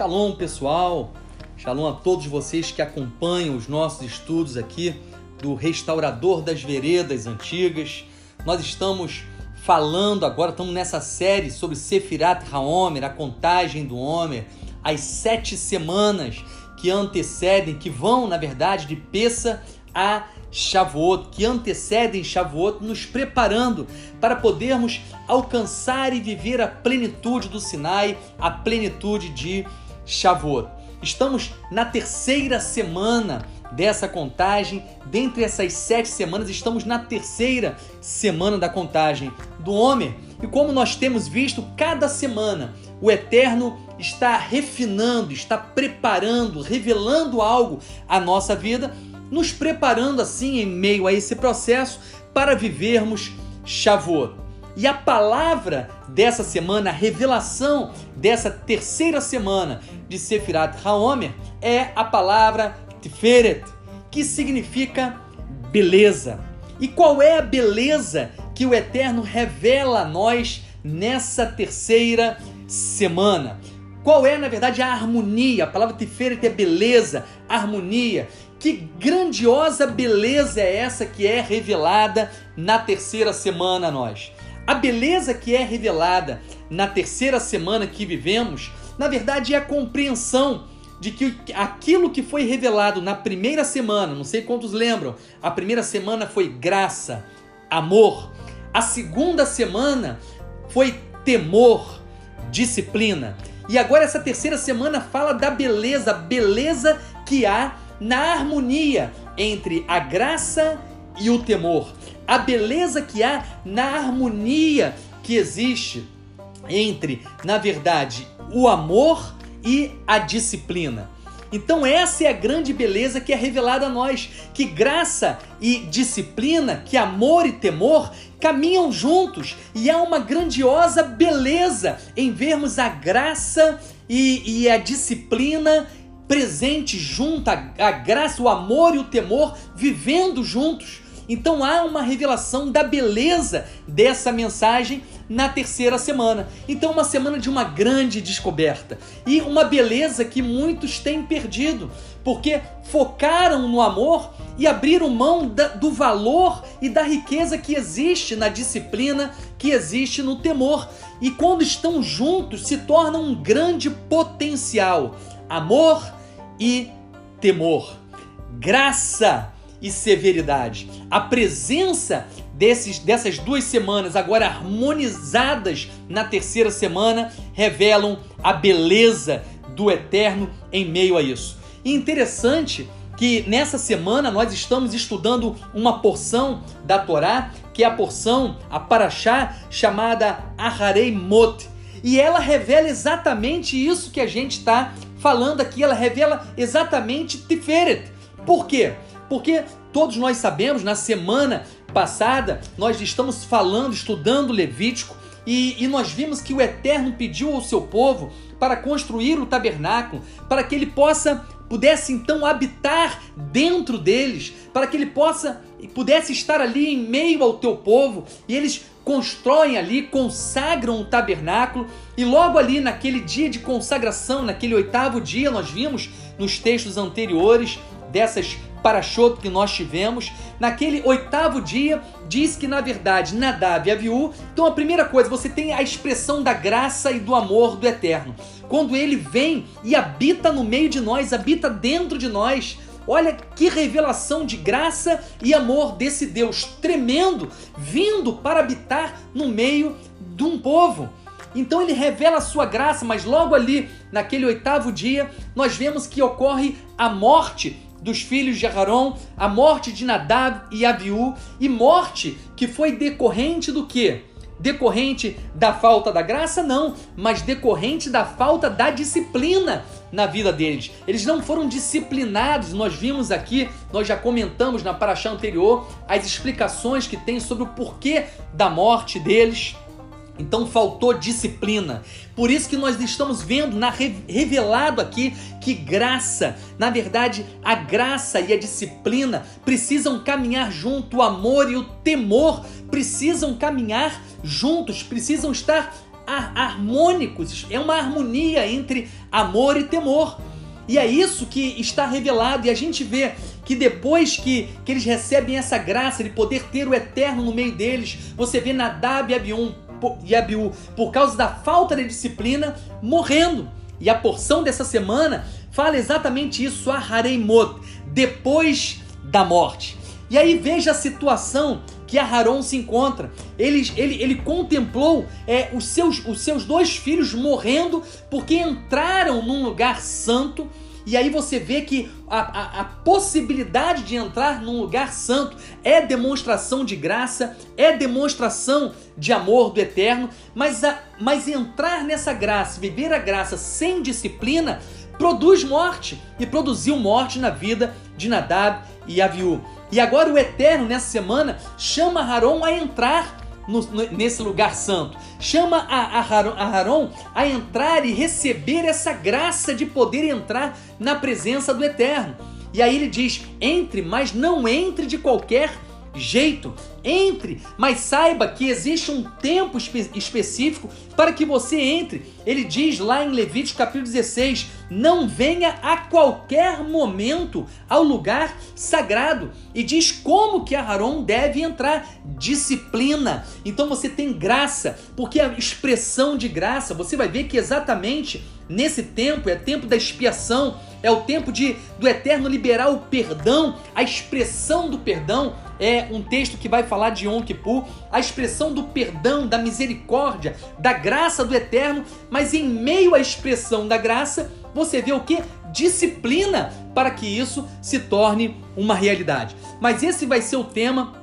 Shalom, pessoal. Shalom a todos vocês que acompanham os nossos estudos aqui do Restaurador das Veredas Antigas. Nós estamos falando agora, estamos nessa série sobre Sefirat Haomer, a contagem do Homer, as sete semanas que antecedem, que vão, na verdade, de Peça a Shavuot, que antecedem Shavuot, nos preparando para podermos alcançar e viver a plenitude do Sinai, a plenitude de Shavuot. Estamos na terceira semana dessa contagem. Dentre essas sete semanas, estamos na terceira semana da contagem do Homer. E como nós temos visto, cada semana o Eterno está refinando, está preparando, revelando algo à nossa vida nos preparando assim em meio a esse processo para vivermos Shavuot. E a palavra dessa semana, a revelação dessa terceira semana de Sefirat Haomer é a palavra Tiferet, que significa beleza. E qual é a beleza que o Eterno revela a nós nessa terceira semana? Qual é, na verdade, a harmonia? A palavra Tiferet é beleza, harmonia. Que grandiosa beleza é essa que é revelada na terceira semana a nós? A beleza que é revelada na terceira semana que vivemos, na verdade, é a compreensão de que aquilo que foi revelado na primeira semana, não sei quantos lembram, a primeira semana foi graça, amor. A segunda semana foi temor, disciplina. E agora essa terceira semana fala da beleza, beleza que há na harmonia entre a graça e o temor, a beleza que há na harmonia que existe entre, na verdade, o amor e a disciplina. Então, essa é a grande beleza que é revelada a nós: que graça e disciplina, que amor e temor caminham juntos, e há uma grandiosa beleza em vermos a graça e, e a disciplina presente junto, a, a graça, o amor e o temor vivendo juntos. Então há uma revelação da beleza dessa mensagem na terceira semana. Então, uma semana de uma grande descoberta e uma beleza que muitos têm perdido, porque focaram no amor e abriram mão da, do valor e da riqueza que existe na disciplina, que existe no temor. E quando estão juntos, se tornam um grande potencial. Amor e temor, graça e severidade. A presença desses, dessas duas semanas, agora harmonizadas na terceira semana, revelam a beleza do eterno em meio a isso. E interessante que nessa semana nós estamos estudando uma porção da Torá, que é a porção, a Paraxá, chamada Aharei Mot. E ela revela exatamente isso que a gente está falando aqui, ela revela exatamente Tiferet. Por quê? Porque todos nós sabemos, na semana passada, nós estamos falando, estudando Levítico, e, e, nós vimos que o Eterno pediu ao seu povo para construir o tabernáculo, para que ele possa pudesse então habitar dentro deles, para que ele possa pudesse estar ali em meio ao teu povo, e eles constroem ali, consagram o tabernáculo, e logo ali naquele dia de consagração, naquele oitavo dia, nós vimos nos textos anteriores dessas parachot que nós tivemos, naquele oitavo dia, diz que na verdade Nadab e Aviú, então a primeira coisa, você tem a expressão da graça e do amor do Eterno. Quando ele vem e habita no meio de nós, habita dentro de nós, Olha que revelação de graça e amor desse Deus tremendo vindo para habitar no meio de um povo. Então ele revela a sua graça, mas logo ali, naquele oitavo dia, nós vemos que ocorre a morte dos filhos de Aharon, a morte de Nadab e Abiú, e morte que foi decorrente do que? Decorrente da falta da graça? Não, mas decorrente da falta da disciplina na vida deles. Eles não foram disciplinados. Nós vimos aqui, nós já comentamos na paraxá anterior as explicações que tem sobre o porquê da morte deles. Então faltou disciplina. Por isso que nós estamos vendo na revelado aqui que graça, na verdade, a graça e a disciplina precisam caminhar junto, o amor e o temor precisam caminhar juntos, precisam estar harmônicos, é uma harmonia entre amor e temor. E é isso que está revelado, e a gente vê que depois que, que eles recebem essa graça de poder ter o eterno no meio deles, você vê Nadab e Abiú, e por causa da falta de disciplina, morrendo. E a porção dessa semana fala exatamente isso, a Hareimot, depois da morte. E aí veja a situação que Aharon se encontra. Ele, ele, ele contemplou é, os, seus, os seus dois filhos morrendo porque entraram num lugar santo. E aí você vê que a, a, a, possibilidade de entrar num lugar santo é demonstração de graça, é demonstração de amor do eterno, mas, a, mas entrar nessa graça, viver a graça sem disciplina, produz morte e produziu morte na vida de Nadab e Aviú. E agora o Eterno, nessa semana, chama Haron a entrar no, nesse lugar santo. Chama a, a, Haron a entrar e receber essa graça de poder entrar na presença do Eterno. E aí ele diz: entre, mas não entre de qualquer jeito. Entre, mas saiba que existe um tempo espe específico para que você entre. Ele diz lá em Levítico capítulo 16: não venha a qualquer momento ao lugar sagrado. E diz como que Aharon deve entrar: disciplina. Então você tem graça, porque a expressão de graça, você vai ver que exatamente nesse tempo é tempo da expiação, é o tempo de do eterno liberar o perdão, a expressão do perdão é um texto que vai falar de Yom Kippur, a expressão do perdão, da misericórdia, da graça do eterno, mas em meio à expressão da graça, você vê o que? Disciplina para que isso se torne uma realidade. Mas esse vai ser o tema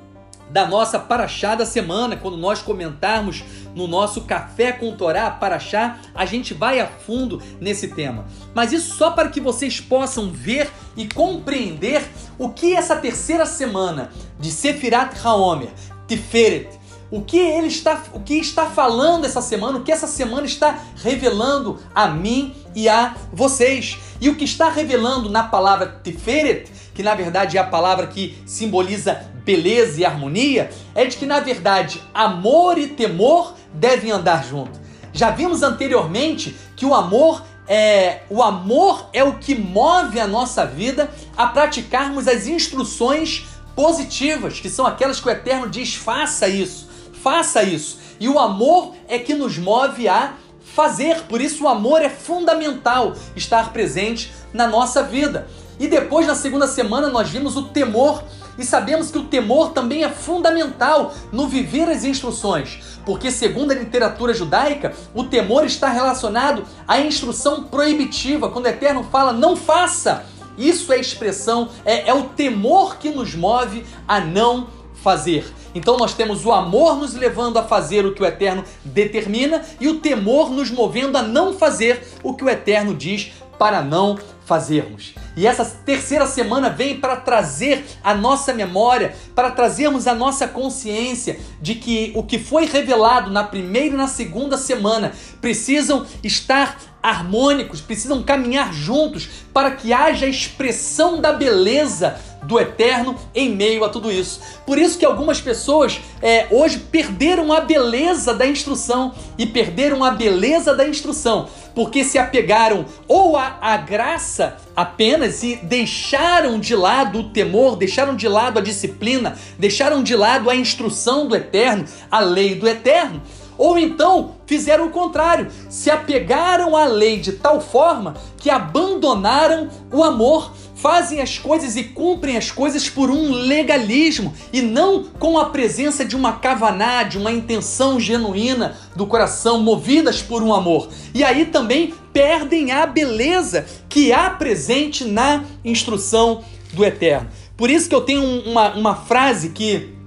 da nossa Paraxá da semana, quando nós comentarmos no nosso Café com Torá Paraxá, a gente vai a fundo nesse tema. Mas isso só para que vocês possam ver e compreender o que essa terceira semana de Sefirat Haomer, Tiferet, o que ele está, o que está falando essa semana, o que essa semana está revelando a mim e a vocês. E o que está revelando na palavra Tiferet, que na verdade é a palavra que simboliza beleza e harmonia, é de que na verdade amor e temor devem andar junto. Já vimos anteriormente que o amor é o amor é o que move a nossa vida a praticarmos as instruções positivas, que são aquelas que o Eterno diz: faça isso faça isso. E o amor é que nos move a fazer. Por isso, o amor é fundamental estar presente na nossa vida. E depois, na segunda semana, nós vimos o temor. E sabemos que o temor também é fundamental no viver as instruções, porque, segundo a literatura judaica, o temor está relacionado à instrução proibitiva. Quando o Eterno fala, não faça, isso é expressão, é, é o temor que nos move a não fazer. Então nós temos o amor nos levando a fazer o que o Eterno determina e o temor nos movendo a não fazer o que o Eterno diz para não fazermos. E essa terceira semana vem para trazer a nossa memória, para trazermos a nossa consciência de que o que foi revelado na primeira e na segunda semana precisam estar harmônicos, precisam caminhar juntos para que haja expressão da beleza do eterno em meio a tudo isso. Por isso que algumas pessoas é, hoje perderam a beleza da instrução e perderam a beleza da instrução porque se apegaram ou à, à graça apenas e deixaram de lado o temor, deixaram de lado a disciplina, deixaram de lado a instrução do eterno, a lei do eterno. Ou então fizeram o contrário, se apegaram à lei de tal forma que abandonaram o amor, fazem as coisas e cumprem as coisas por um legalismo e não com a presença de uma cavaná, de uma intenção genuína do coração, movidas por um amor. E aí também perdem a beleza que há presente na instrução do Eterno. Por isso que eu tenho uma, uma frase que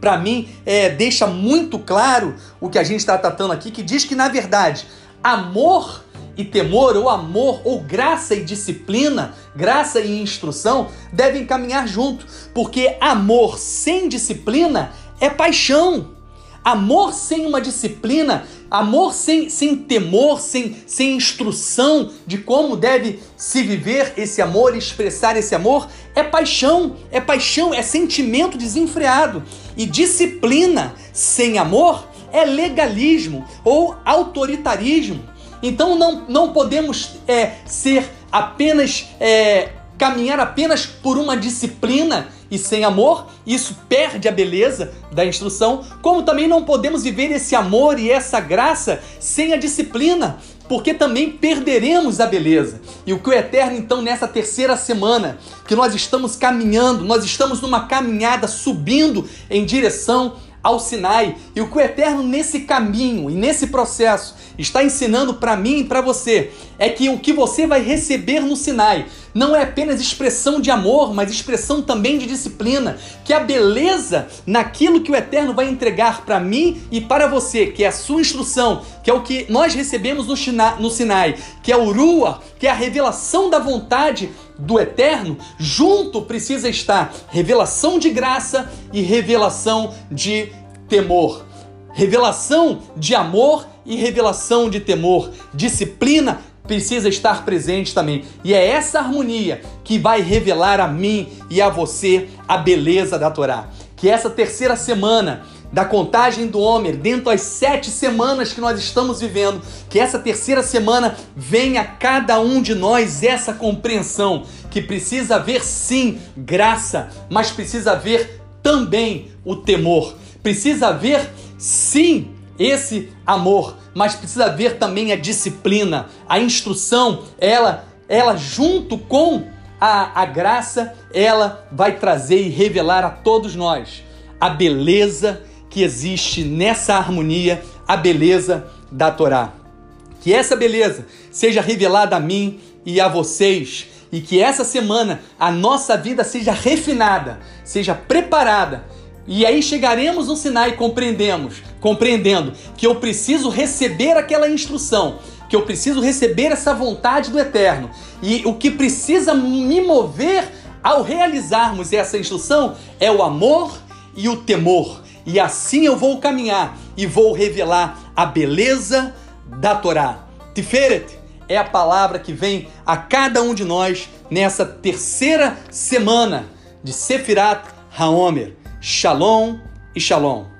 para mim, é, deixa muito claro o que a gente está tratando aqui, que diz que, na verdade, amor e temor, ou amor, ou graça e disciplina, graça e instrução, devem caminhar junto, porque amor sem disciplina é paixão. Amor sem uma disciplina, amor sem, sem temor, sem, sem instrução de como deve se viver esse amor expressar esse amor, é paixão, é paixão, é sentimento desenfreado. E disciplina sem amor é legalismo ou autoritarismo. Então não, não podemos é, ser apenas é, caminhar apenas por uma disciplina e sem amor, isso perde a beleza da instrução, como também não podemos viver esse amor e essa graça sem a disciplina, porque também perderemos a beleza. E o que o Eterno, então, nessa terceira semana, que nós estamos caminhando, nós estamos numa caminhada subindo em direção ao Sinai. E o que o Eterno, nesse caminho e nesse processo, está ensinando para mim e para você é que o que você vai receber no Sinai não é apenas expressão de amor, mas expressão também de disciplina. Que a beleza naquilo que o Eterno vai entregar para mim e para você, que é a sua instrução, que é o que nós recebemos no Sinai, que é o Rua, que é a revelação da vontade do Eterno, junto precisa estar revelação de graça e revelação de temor. Revelação de amor e revelação de temor. Disciplina precisa estar presente também. E é essa harmonia que vai revelar a mim e a você a beleza da Torá. Que essa terceira semana da contagem do Homer, dentro das sete semanas que nós estamos vivendo, que essa terceira semana venha a cada um de nós essa compreensão que precisa haver sim graça, mas precisa haver também o temor. Precisa haver sim esse amor, mas precisa haver também a disciplina, a instrução, ela, ela junto com a, a graça, ela vai trazer e revelar a todos nós a beleza que existe nessa harmonia, a beleza da Torá. Que essa beleza seja revelada a mim e a vocês, e que essa semana a nossa vida seja refinada, seja preparada e aí chegaremos no Sinai e compreendemos, compreendendo que eu preciso receber aquela instrução, que eu preciso receber essa vontade do Eterno. E o que precisa me mover ao realizarmos essa instrução é o amor e o temor. E assim eu vou caminhar e vou revelar a beleza da Torá. Tiferet é a palavra que vem a cada um de nós nessa terceira semana de Sefirat Haomer. Shalom e Shalom.